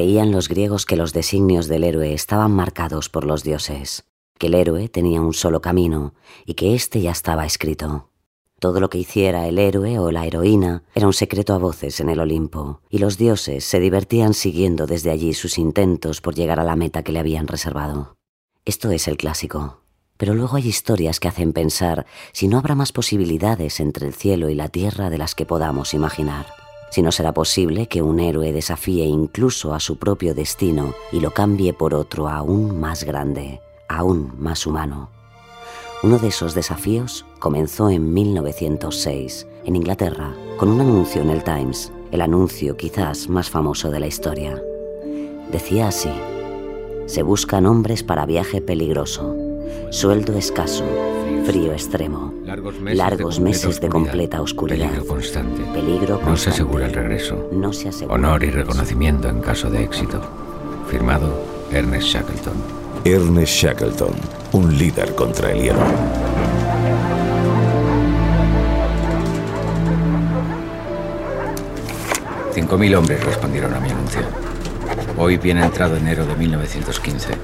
Creían los griegos que los designios del héroe estaban marcados por los dioses, que el héroe tenía un solo camino y que éste ya estaba escrito. Todo lo que hiciera el héroe o la heroína era un secreto a voces en el Olimpo, y los dioses se divertían siguiendo desde allí sus intentos por llegar a la meta que le habían reservado. Esto es el clásico. Pero luego hay historias que hacen pensar si no habrá más posibilidades entre el cielo y la tierra de las que podamos imaginar si no será posible que un héroe desafíe incluso a su propio destino y lo cambie por otro aún más grande, aún más humano. Uno de esos desafíos comenzó en 1906, en Inglaterra, con un anuncio en el Times, el anuncio quizás más famoso de la historia. Decía así, se buscan hombres para viaje peligroso, sueldo escaso, frío extremo, largos meses, de, completa oscuridad, peligro constante. Peligro constante. No se asegura el regreso. No se asegura Honor y reconocimiento en caso de éxito. Firmado Ernest Shackleton. Ernest Shackleton, un líder contra el hielo. Cinco mil hombres respondieron a mi anuncio. Hoy, bien entrado enero de 1915,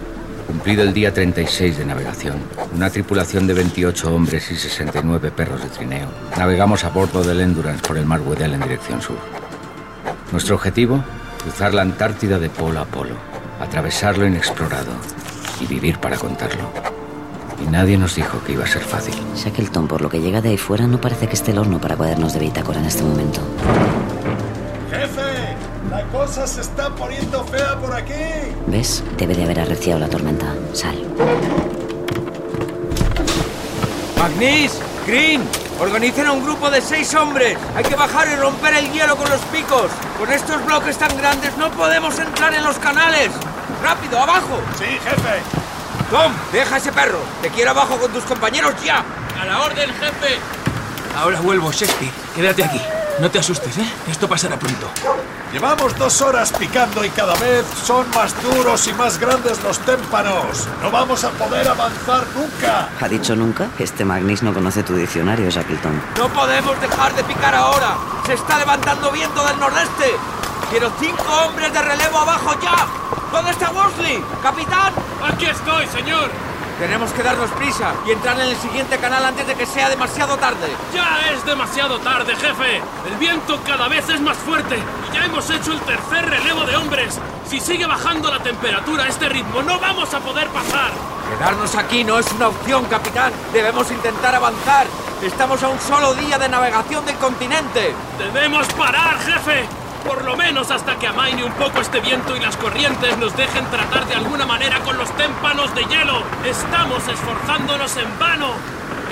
Cumplido el día 36 de navegación, una tripulación de 28 hombres y 69 perros de trineo, navegamos a bordo del Endurance por el mar Weddell en dirección sur. Nuestro objetivo, cruzar la Antártida de polo a polo, atravesar lo inexplorado y vivir para contarlo. Y nadie nos dijo que iba a ser fácil. Shackleton, por lo que llega de ahí fuera, no parece que esté el horno para cuadernos de bitácora en este momento. Cosa se está poniendo fea por aquí. ¿Ves? Debe de haber arreciado la tormenta. Sal. Magnis, Green, organicen a un grupo de seis hombres. Hay que bajar y romper el hielo con los picos. Con estos bloques tan grandes no podemos entrar en los canales. ¡Rápido, abajo! Sí, jefe. Tom, deja ese perro. Te quiero abajo con tus compañeros ya. A la orden, jefe. Ahora vuelvo, Shakespeare. Quédate aquí. No te asustes, ¿eh? Esto pasará pronto. Llevamos dos horas picando y cada vez son más duros y más grandes los témpanos. No vamos a poder avanzar nunca. ¿Ha dicho nunca? Este Magnis no conoce tu diccionario, Shackleton. No podemos dejar de picar ahora. Se está levantando viento del nordeste. Quiero cinco hombres de relevo abajo ya. ¿Dónde está Worsley? ¡Capitán! Aquí estoy, señor. Tenemos que darnos prisa y entrar en el siguiente canal antes de que sea demasiado tarde. Ya es demasiado tarde, jefe. El viento cada vez es más fuerte y ya hemos hecho el tercer relevo de hombres. Si sigue bajando la temperatura a este ritmo, no vamos a poder pasar. Quedarnos aquí no es una opción, capitán. Debemos intentar avanzar. Estamos a un solo día de navegación del continente. Debemos parar, jefe. Por lo menos hasta que amaine un poco este viento y las corrientes nos dejen tratar de alguna manera con los témpanos de hielo. Estamos esforzándonos en vano.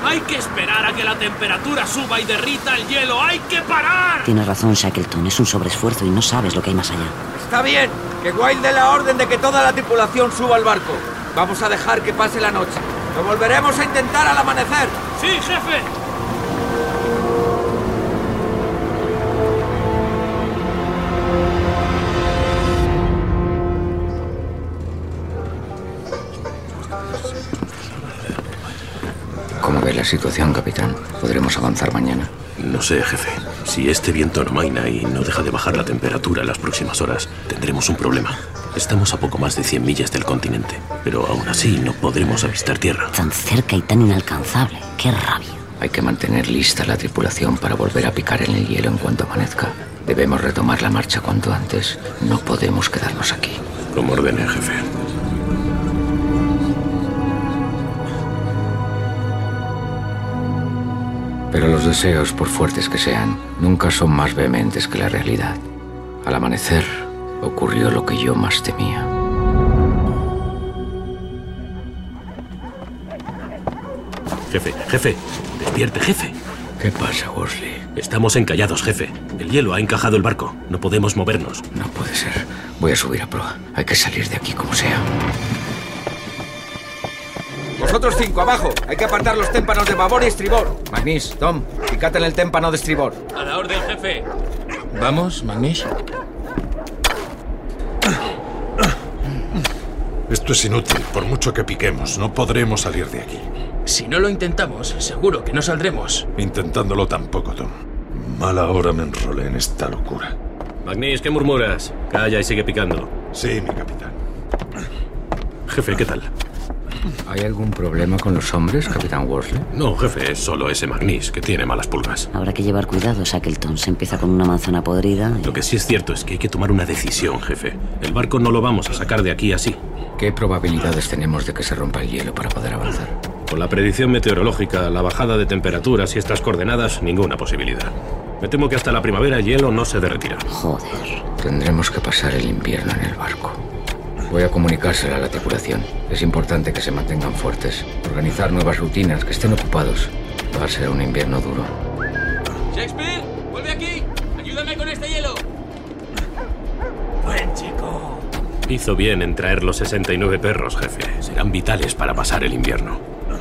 Hay que esperar a que la temperatura suba y derrita el hielo. ¡Hay que parar! Tienes razón, Shackleton. Es un sobreesfuerzo y no sabes lo que hay más allá. Está bien. Que Wild dé la orden de que toda la tripulación suba al barco. Vamos a dejar que pase la noche. Lo volveremos a intentar al amanecer. Sí, jefe. La situación, capitán? ¿Podremos avanzar mañana? No sé, jefe. Si este viento no maina y no deja de bajar la temperatura en las próximas horas, tendremos un problema. Estamos a poco más de 100 millas del continente, pero aún así no podremos avistar tierra. Tan cerca y tan inalcanzable. ¡Qué rabia! Hay que mantener lista la tripulación para volver a picar en el hielo en cuanto amanezca. Debemos retomar la marcha cuanto antes. No podemos quedarnos aquí. Como ordene, jefe. Pero los deseos, por fuertes que sean, nunca son más vehementes que la realidad. Al amanecer, ocurrió lo que yo más temía. Jefe, jefe, despierte, jefe. ¿Qué pasa, Worsley? Estamos encallados, jefe. El hielo ha encajado el barco. No podemos movernos. No puede ser. Voy a subir a proa. Hay que salir de aquí como sea. Vosotros cinco, abajo. Hay que apartar los témpanos de babor y estribor. Magnis, Tom, picate en el témpano de estribor. A la orden, jefe. Vamos, Magnish. Esto es inútil. Por mucho que piquemos, no podremos salir de aquí. Si no lo intentamos, seguro que no saldremos. Intentándolo tampoco, Tom. Mala hora me enrolé en esta locura. Magnis, ¿qué murmuras? Calla y sigue picando. Sí, mi capitán. Jefe, ¿qué tal? ¿Hay algún problema con los hombres, capitán Worsley? No, jefe, es solo ese Magnis que tiene malas pulgas. Habrá que llevar cuidado, Shackleton. Se empieza con una manzana podrida. y- Lo que sí es cierto es que hay que tomar una decisión, jefe. El barco no lo vamos a sacar de aquí así. ¿Qué probabilidades tenemos de que se rompa el hielo para poder avanzar? Con la predicción meteorológica, la bajada de temperaturas y estas coordenadas, ninguna posibilidad. Me temo que hasta la primavera el hielo no se derretirá. Joder. Tendremos que pasar el invierno en el barco. Voy a comunicárselo a la tripulación. Es importante que se mantengan fuertes, organizar nuevas rutinas, que estén ocupados. Va a ser un invierno duro. Shakespeare, vuelve aquí. Ayúdame con este hielo. Buen chico. Hizo bien en traer los 69 perros, jefe. Serán vitales para pasar el invierno.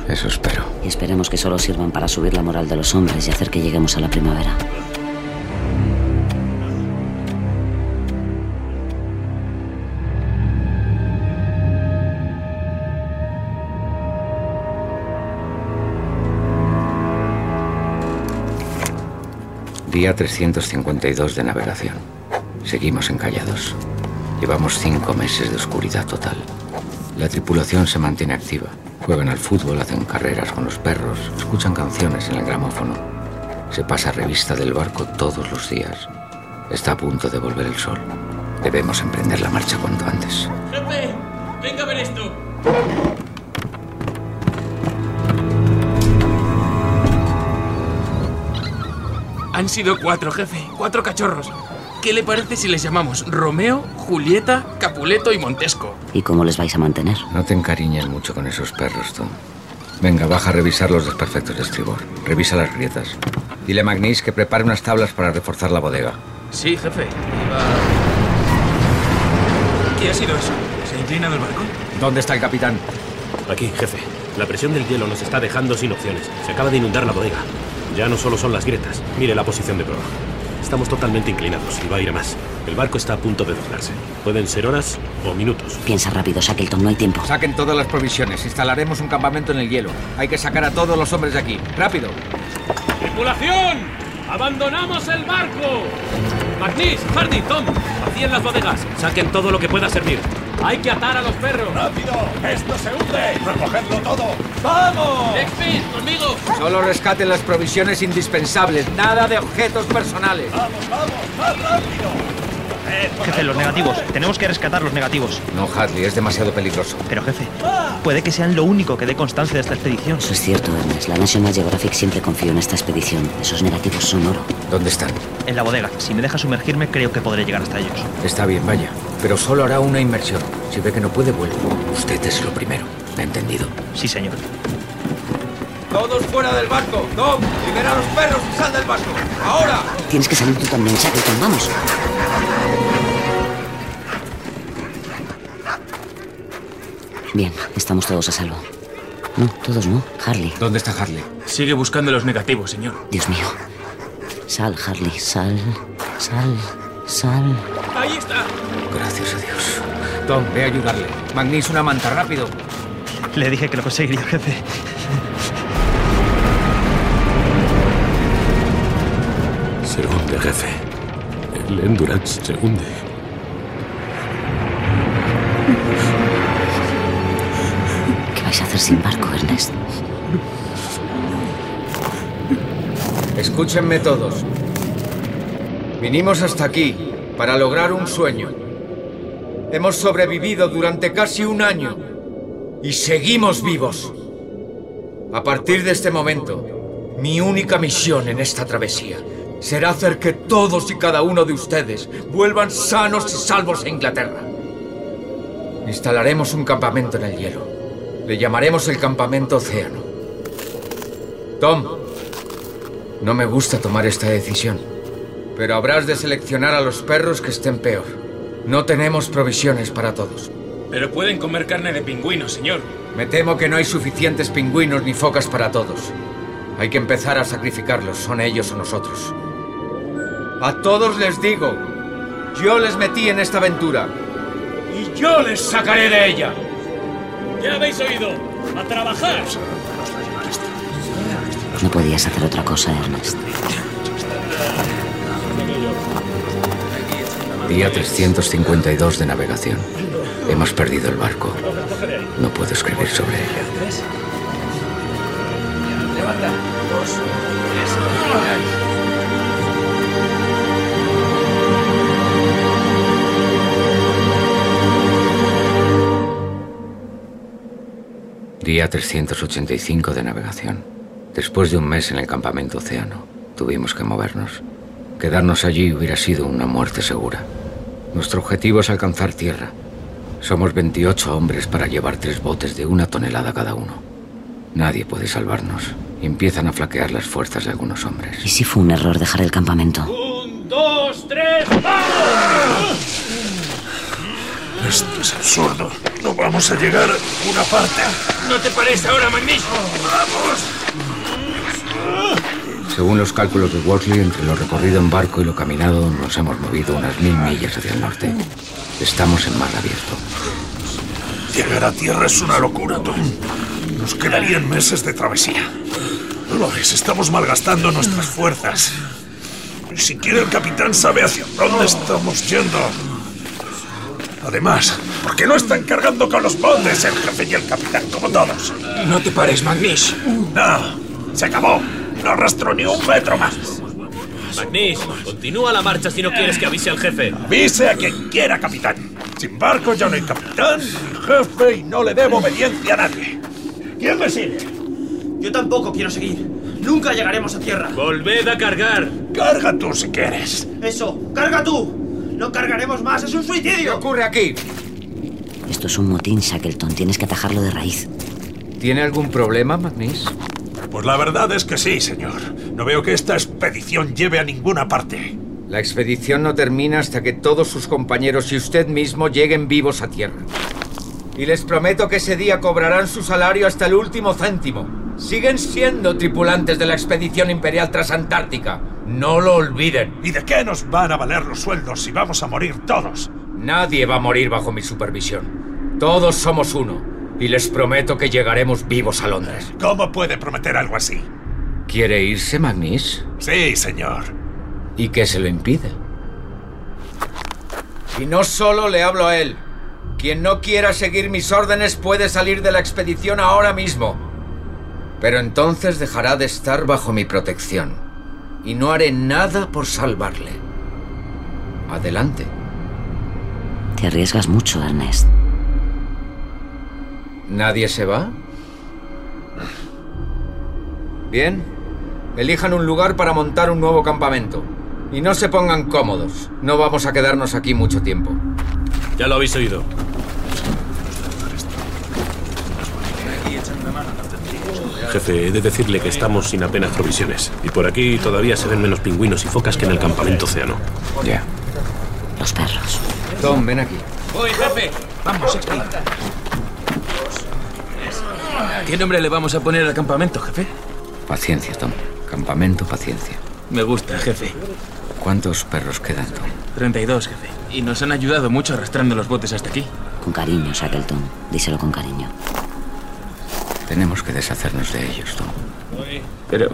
Eso espero. Y esperemos que solo sirvan para subir la moral de los hombres y hacer que lleguemos a la primavera. Día 352 de navegación. Seguimos encallados. Llevamos cinco meses de oscuridad total. La tripulación se mantiene activa. Juegan al fútbol, hacen carreras con los perros, escuchan canciones en el gramófono. Se pasa revista del barco todos los días. Está a punto de volver el sol. Debemos emprender la marcha cuanto antes. Jefe, Han sido cuatro, jefe. Cuatro cachorros. ¿Qué le parece si les llamamos Romeo, Julieta, Capuleto y Montesco? ¿Y cómo les vais a mantener? No te encariñes mucho con esos perros, Tom. Venga, baja a revisar los desperfectos de estribor. Revisa las grietas. Dile a Magnis que prepare unas tablas para reforzar la bodega. Sí, jefe. Iba... ¿Qué ha sido eso? ¿Se ha inclinado el barco? ¿Dónde está el capitán? Aquí, jefe. La presión del hielo nos está dejando sin opciones. Se acaba de inundar la bodega. Ya no solo son las grietas. Mire la posición de proa. Estamos totalmente inclinados y va a ir a más. El barco está a punto de doblarse. Pueden ser horas o minutos. Piensa rápido, Shackleton, no hay tiempo. Saquen todas las provisiones. Instalaremos un campamento en el hielo. Hay que sacar a todos los hombres de aquí. ¡Rápido! ¡Tripulación! ¡Abandonamos el barco! Magnis, Hardy, Tom, vacíen las bodegas. Saquen todo lo que pueda servir. Hay que atar a los perros. ¡Rápido! ¡Esto se hunde! ¡Recogedlo todo! ¡Vamos! Shakespeare, conmigo. Solo rescaten las provisiones indispensables. Nada de objetos personales. ¡Vamos, vamos! ¡Más rápido! Jefe, los negativos. Tenemos que rescatar los negativos. No, Hadley, es demasiado peligroso. Pero, jefe, puede que sean lo único que dé constancia de esta expedición. Eso es cierto, Ernest. La National Geographic siempre confió en esta expedición. Esos negativos son oro. ¿Dónde están? En la bodega. Si me deja sumergirme, creo que podré llegar hasta ellos. Está bien, vaya. Pero solo hará una inmersión. Si ve que no puede, vuelve. Usted es lo primero. ¿Me ha entendido? Sí, señor. Todos fuera del barco. Tom, libera a los perros y sal del barco. ¡Ahora! Tienes que salir tú también, Shackleton. Vamos. Bien, estamos todos a salvo. No, todos no. Harley. ¿Dónde está Harley? Sigue buscando los negativos, señor. Dios mío. Sal, Harley. Sal. Sal. Sal. Ahí está. Gracias a Dios. Tom, ve a ayudarle. Magnis, una manta, rápido. Le dije que lo conseguiría, jefe. Se hunde, jefe. El Endurance se hunde. Sin barco, Ernest? Escúchenme todos. Vinimos hasta aquí para lograr un sueño. Hemos sobrevivido durante casi un año y seguimos vivos. A partir de este momento, mi única misión en esta travesía será hacer que todos y cada uno de ustedes vuelvan sanos y salvos a Inglaterra. Instalaremos un campamento en el hielo. Le llamaremos el campamento Océano. Tom, no me gusta tomar esta decisión, pero habrás de seleccionar a los perros que estén peor. No tenemos provisiones para todos. Pero pueden comer carne de pingüino, señor. Me temo que no hay suficientes pingüinos ni focas para todos. Hay que empezar a sacrificarlos, son ellos o nosotros. A todos les digo, yo les metí en esta aventura. Y yo les sacaré de ella. ¿Ya habéis oído? ¡A trabajar! No podías hacer otra cosa, Ernest. Día 352 de navegación. Hemos perdido el barco. No puedo escribir sobre ella. Levanta. Dos. Día 385 de navegación. Después de un mes en el campamento océano, tuvimos que movernos. Quedarnos allí hubiera sido una muerte segura. Nuestro objetivo es alcanzar tierra. Somos 28 hombres para llevar tres botes de una tonelada cada uno. Nadie puede salvarnos. Empiezan a flaquear las fuerzas de algunos hombres. ¿Y si fue un error dejar el campamento? Un, dos, tres, ¡vamos! Esto es absurdo. No vamos a llegar a ninguna parte. ¿No te parece ahora, magnífico? ¡Vamos! Según los cálculos de Worsley, entre lo recorrido en barco y lo caminado, nos hemos movido unas mil millas hacia el norte. Estamos en mar abierto. Llegar a tierra es una locura, Tom. Nos quedarían meses de travesía. No lo ves, estamos malgastando nuestras fuerzas. Ni siquiera el capitán sabe hacia dónde estamos yendo. Además, ¿por qué no están cargando con los botes el jefe y el capitán como todos? No te pares, Magnish. No, se acabó. No arrastro ni un metro más. Magnis, continúa la marcha si no quieres que avise al jefe. Avise a quien quiera, capitán. Sin barco ya no hay capitán ni jefe y no le debo obediencia a nadie. ¿Quién me sigue? Yo tampoco quiero seguir. Nunca llegaremos a tierra. Volved a cargar. Carga tú si quieres. Eso, carga tú. No cargaremos más, es un ¿Qué suicidio. ocurre aquí? Esto es un motín, Shackleton. Tienes que atajarlo de raíz. ¿Tiene algún problema, Magnis? Pues la verdad es que sí, señor. No veo que esta expedición lleve a ninguna parte. La expedición no termina hasta que todos sus compañeros y usted mismo lleguen vivos a tierra. Y les prometo que ese día cobrarán su salario hasta el último céntimo. Siguen siendo tripulantes de la expedición imperial transantártica. No lo olviden. ¿Y de qué nos van a valer los sueldos si vamos a morir todos? Nadie va a morir bajo mi supervisión. Todos somos uno. Y les prometo que llegaremos vivos a Londres. ¿Cómo puede prometer algo así? ¿Quiere irse, Magnis? Sí, señor. ¿Y qué se lo impide? Y no solo le hablo a él. Quien no quiera seguir mis órdenes puede salir de la expedición ahora mismo. Pero entonces dejará de estar bajo mi protección. Y no haré nada por salvarle. Adelante. Te arriesgas mucho, Ernest. ¿Nadie se va? Bien. Elijan un lugar para montar un nuevo campamento. Y no se pongan cómodos. No vamos a quedarnos aquí mucho tiempo. Ya lo habéis oído. Jefe, he de decirle que estamos sin apenas provisiones. Y por aquí todavía se ven menos pingüinos y focas que en el campamento océano. Ya. Los perros. Tom, ven aquí. Voy, jefe. Vamos, explica. ¿Qué nombre le vamos a poner al campamento, jefe? Paciencia, Tom. Campamento, paciencia. Me gusta, jefe. ¿Cuántos perros quedan, Tom? 32, jefe. Y nos han ayudado mucho arrastrando los botes hasta aquí. Con cariño, Shackleton. Díselo con cariño. Tenemos que deshacernos de ellos, Tom. Pero...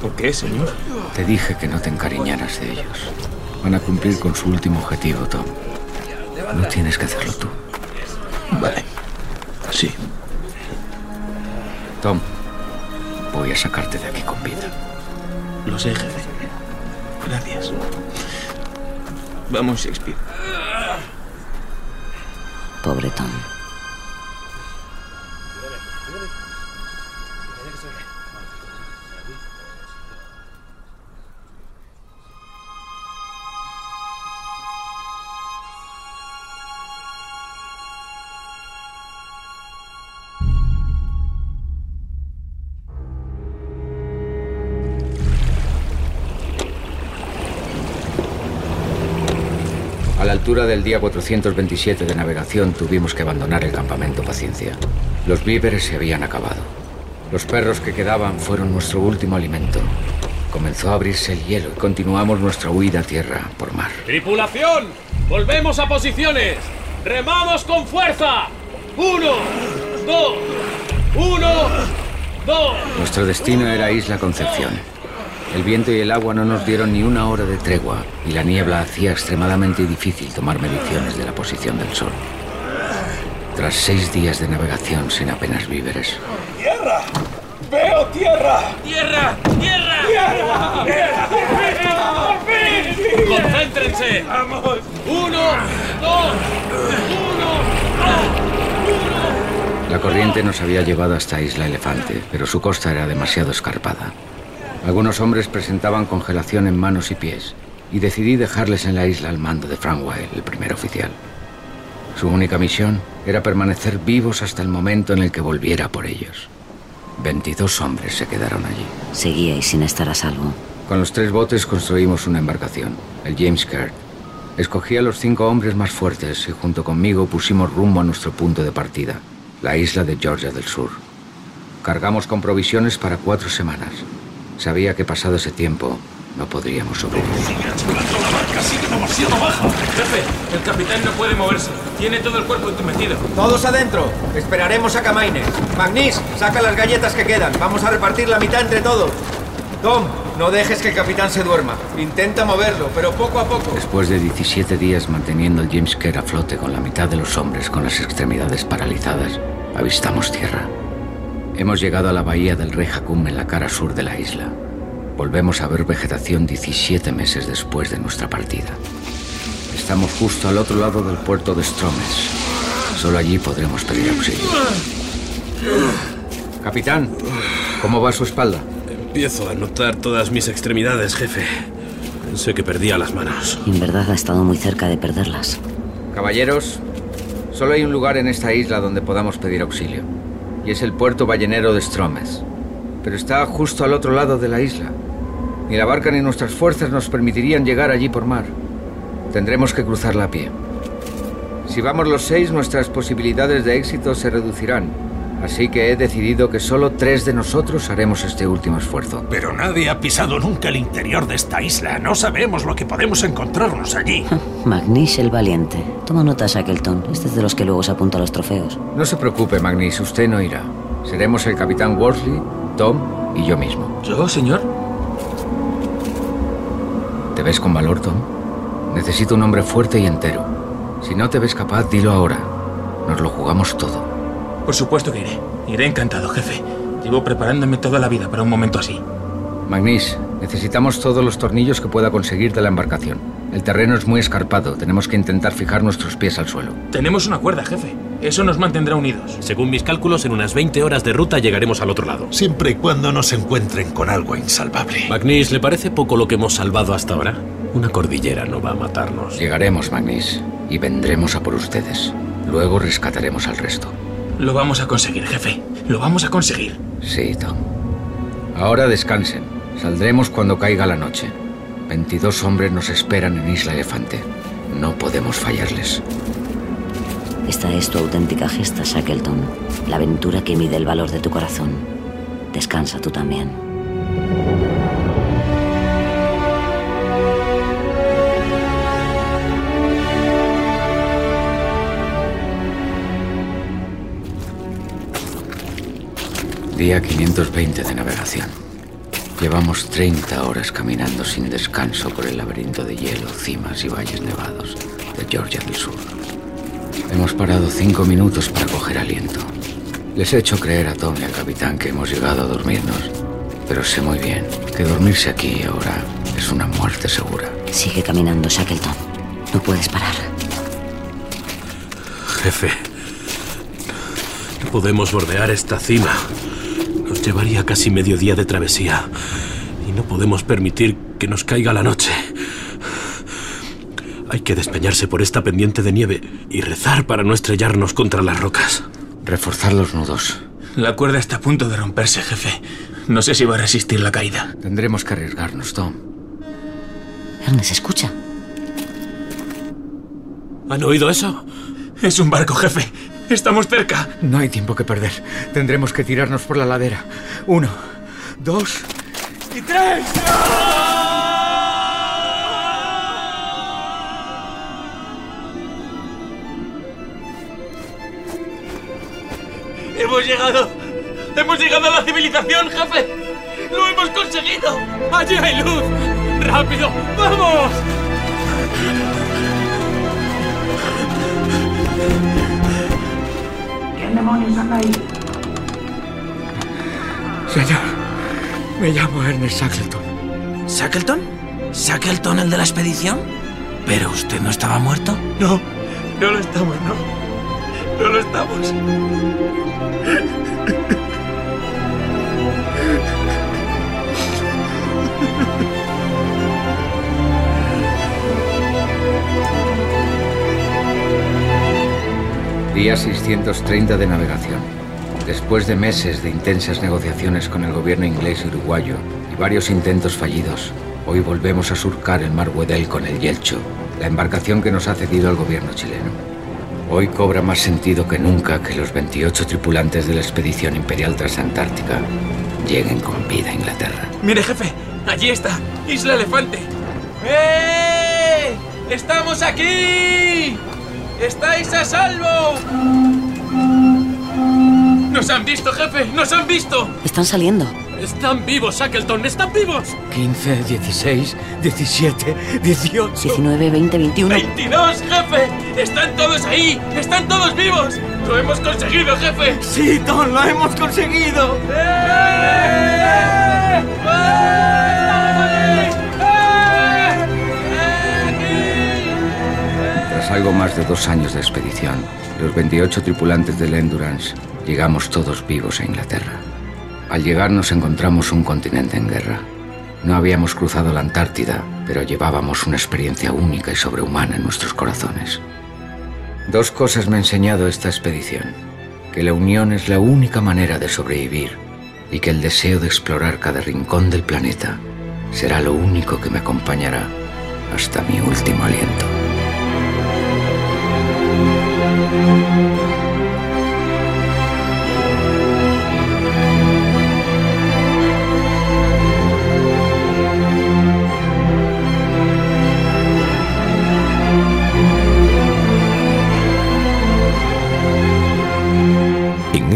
¿Por qué, señor? Te dije que no te encariñaras de ellos. Van a cumplir con su último objetivo, Tom. No tienes que hacerlo tú. Vale. Sí. Tom, voy a sacarte de aquí con vida. Lo sé, jefe. Gracias. Vamos, Shakespeare. Pobre Tom. Altura del día 427 de navegación tuvimos que abandonar el campamento Paciencia. Los víveres se habían acabado. Los perros que quedaban fueron nuestro último alimento. Comenzó a abrirse el hielo y continuamos nuestra huida a tierra por mar. ¡Tripulación! ¡Volvemos a posiciones! ¡Remamos con fuerza! ¡Uno! ¡Dos! ¡Uno! ¡Dos! Nuestro destino era Isla Concepción. El viento y el agua no nos dieron ni una hora de tregua y la niebla hacía extremadamente difícil tomar mediciones de la posición del sol. Tras seis días de navegación sin apenas víveres, ¡Tierra! ¡Veo tierra! ¡Tierra! ¡Tierra! ¡Tierra! ¡Tierra! ¡Por fin! ¡Concéntrense! ¡Vamos! ¡Uno! ¡Dos! ¡Uno! ¡Dos! la corriente nos había llevado hasta Isla Elefante, pero su costa era demasiado escarpada. Algunos hombres presentaban congelación en manos y pies, y decidí dejarles en la isla al mando de Franwell, el primer oficial. Su única misión era permanecer vivos hasta el momento en el que volviera por ellos. 22 hombres se quedaron allí. Seguíais sin estar a salvo. Con los tres botes construimos una embarcación, el James Caird. Escogí a los cinco hombres más fuertes y junto conmigo pusimos rumbo a nuestro punto de partida, la isla de Georgia del Sur. Cargamos con provisiones para cuatro semanas. Sabía que pasado ese tiempo no podríamos sobrevivir. La barca sigue demasiado baja. Jefe, el capitán no puede moverse. Tiene todo el cuerpo entumecido. Todos adentro. Esperaremos a Camaine. Magnis, saca las galletas que quedan. Vamos a repartir la mitad entre todos. Tom, no dejes que el capitán se duerma. Intenta moverlo, pero poco a poco. Después de 17 días manteniendo el James Kerr a flote con la mitad de los hombres con las extremidades paralizadas, avistamos tierra. Hemos llegado a la bahía del Rey Jacum en la cara sur de la isla. Volvemos a ver vegetación 17 meses después de nuestra partida. Estamos justo al otro lado del puerto de Stromes. Solo allí podremos pedir auxilio. Capitán, ¿cómo va su espalda? Empiezo a notar todas mis extremidades, jefe. Pensé que perdía las manos. En verdad ha estado muy cerca de perderlas. Caballeros, solo hay un lugar en esta isla donde podamos pedir auxilio. Y es el puerto ballenero de Stromes. Pero está justo al otro lado de la isla. Ni la barca ni nuestras fuerzas nos permitirían llegar allí por mar. Tendremos que cruzarla a pie. Si vamos los seis, nuestras posibilidades de éxito se reducirán. Así que he decidido que solo tres de nosotros haremos este último esfuerzo. Pero nadie ha pisado nunca el interior de esta isla. No sabemos lo que podemos encontrarnos allí. Magnish el valiente. Toma nota, Shackleton. Este es de los que luego se apunta a los trofeos. No se preocupe, Magnis, usted no irá. Seremos el capitán Worsley, Tom y yo mismo. ¿Yo, señor? ¿Te ves con valor, Tom? Necesito un hombre fuerte y entero. Si no te ves capaz, dilo ahora. Nos lo jugamos todo. Por supuesto que iré. Iré encantado, jefe. Llevo preparándome toda la vida para un momento así. Magnis, necesitamos todos los tornillos que pueda conseguir de la embarcación. El terreno es muy escarpado. Tenemos que intentar fijar nuestros pies al suelo. Tenemos una cuerda, jefe. Eso nos mantendrá unidos. Según mis cálculos, en unas 20 horas de ruta llegaremos al otro lado. Siempre y cuando no se encuentren con algo insalvable. Magnis, ¿le parece poco lo que hemos salvado hasta ahora? Una cordillera no va a matarnos. Llegaremos, Magnis, y vendremos a por ustedes. Luego rescataremos al resto. Lo vamos a conseguir, jefe. Lo vamos a conseguir. Sí, Tom. Ahora descansen. Saldremos cuando caiga la noche. 22 hombres nos esperan en Isla Elefante. No podemos fallarles. Esta es tu auténtica gesta, Shackleton. La aventura que mide el valor de tu corazón. Descansa tú también. Día 520 de navegación. Llevamos 30 horas caminando sin descanso por el laberinto de hielo, cimas y valles nevados de Georgia del Sur. Hemos parado cinco minutos para coger aliento. Les he hecho creer a Tom y al capitán que hemos llegado a dormirnos, pero sé muy bien que dormirse aquí ahora es una muerte segura. Sigue caminando, Shackleton. No puedes parar. Jefe, podemos bordear esta cima. Nos llevaría casi medio día de travesía. Y no podemos permitir que nos caiga la noche. Hay que despeñarse por esta pendiente de nieve y rezar para no estrellarnos contra las rocas. Reforzar los nudos. La cuerda está a punto de romperse, jefe. No sé si va a resistir la caída. Tendremos que arriesgarnos, Tom. Ernest, escucha. ¿Han oído eso? Es un barco, jefe. Estamos cerca. No hay tiempo que perder. Tendremos que tirarnos por la ladera. Uno, dos y tres. ¡Hemos llegado! ¡Hemos llegado a la civilización, jefe! ¡Lo hemos conseguido! ¡Allí hay luz! ¡Rápido! ¡Vamos! Demonios anda ahí? Señor, me llamo Ernest Shackleton. ¿Shackleton? ¿Shackleton el de la expedición? ¿Pero usted no estaba muerto? No, no lo estamos, no. No lo estamos. Día 630 de navegación. Después de meses de intensas negociaciones con el gobierno inglés y uruguayo y varios intentos fallidos, hoy volvemos a surcar el mar Weddell con el Yelcho, la embarcación que nos ha cedido el gobierno chileno. Hoy cobra más sentido que nunca que los 28 tripulantes de la expedición imperial transantártica lleguen con vida a Inglaterra. Mire, jefe, allí está, Isla Elefante. ¡Eh! ¡Estamos aquí! ¡Estáis a salvo! ¡Nos han visto, jefe! ¡Nos han visto! Están saliendo. Están vivos, Shackleton, están vivos. 15, 16, 17, 18. 19, 20, 21. ¡22, jefe! ¡Están todos ahí! ¡Están todos vivos! ¡Lo hemos conseguido, jefe! Sí, Tom, lo hemos conseguido. Tras algo más de dos años de expedición, los 28 tripulantes del Endurance llegamos todos vivos a Inglaterra. Al llegar nos encontramos un continente en guerra. No habíamos cruzado la Antártida, pero llevábamos una experiencia única y sobrehumana en nuestros corazones. Dos cosas me ha enseñado esta expedición. Que la unión es la única manera de sobrevivir y que el deseo de explorar cada rincón del planeta será lo único que me acompañará hasta mi último aliento. En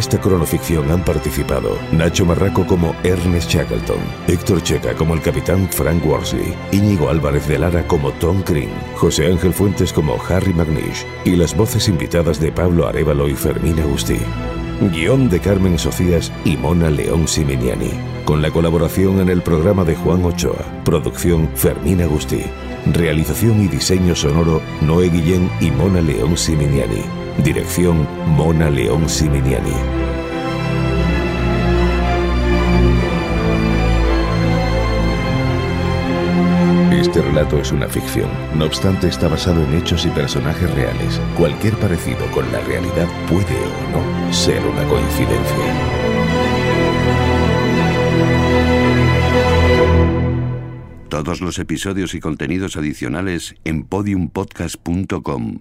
esta cronoficción han participado Nacho Marraco como Ernest Shackleton, Héctor Checa como el capitán Frank Worsley, Íñigo Álvarez de Lara como Tom Green, José Ángel Fuentes como Harry McNish y las voces invitadas de Pablo Arevalo y Fermín Agustí. Guión de Carmen Sofías y Mona León Siminiani. Con la colaboración en el programa de Juan Ochoa. Producción Fermín Agustí. Realización y diseño sonoro Noé Guillén y Mona León Siminiani. Dirección Mona León Siminiani. Este relato es una ficción, no obstante está basado en hechos y personajes reales. Cualquier parecido con la realidad puede o no ser una coincidencia. Todos los episodios y contenidos adicionales en podiumpodcast.com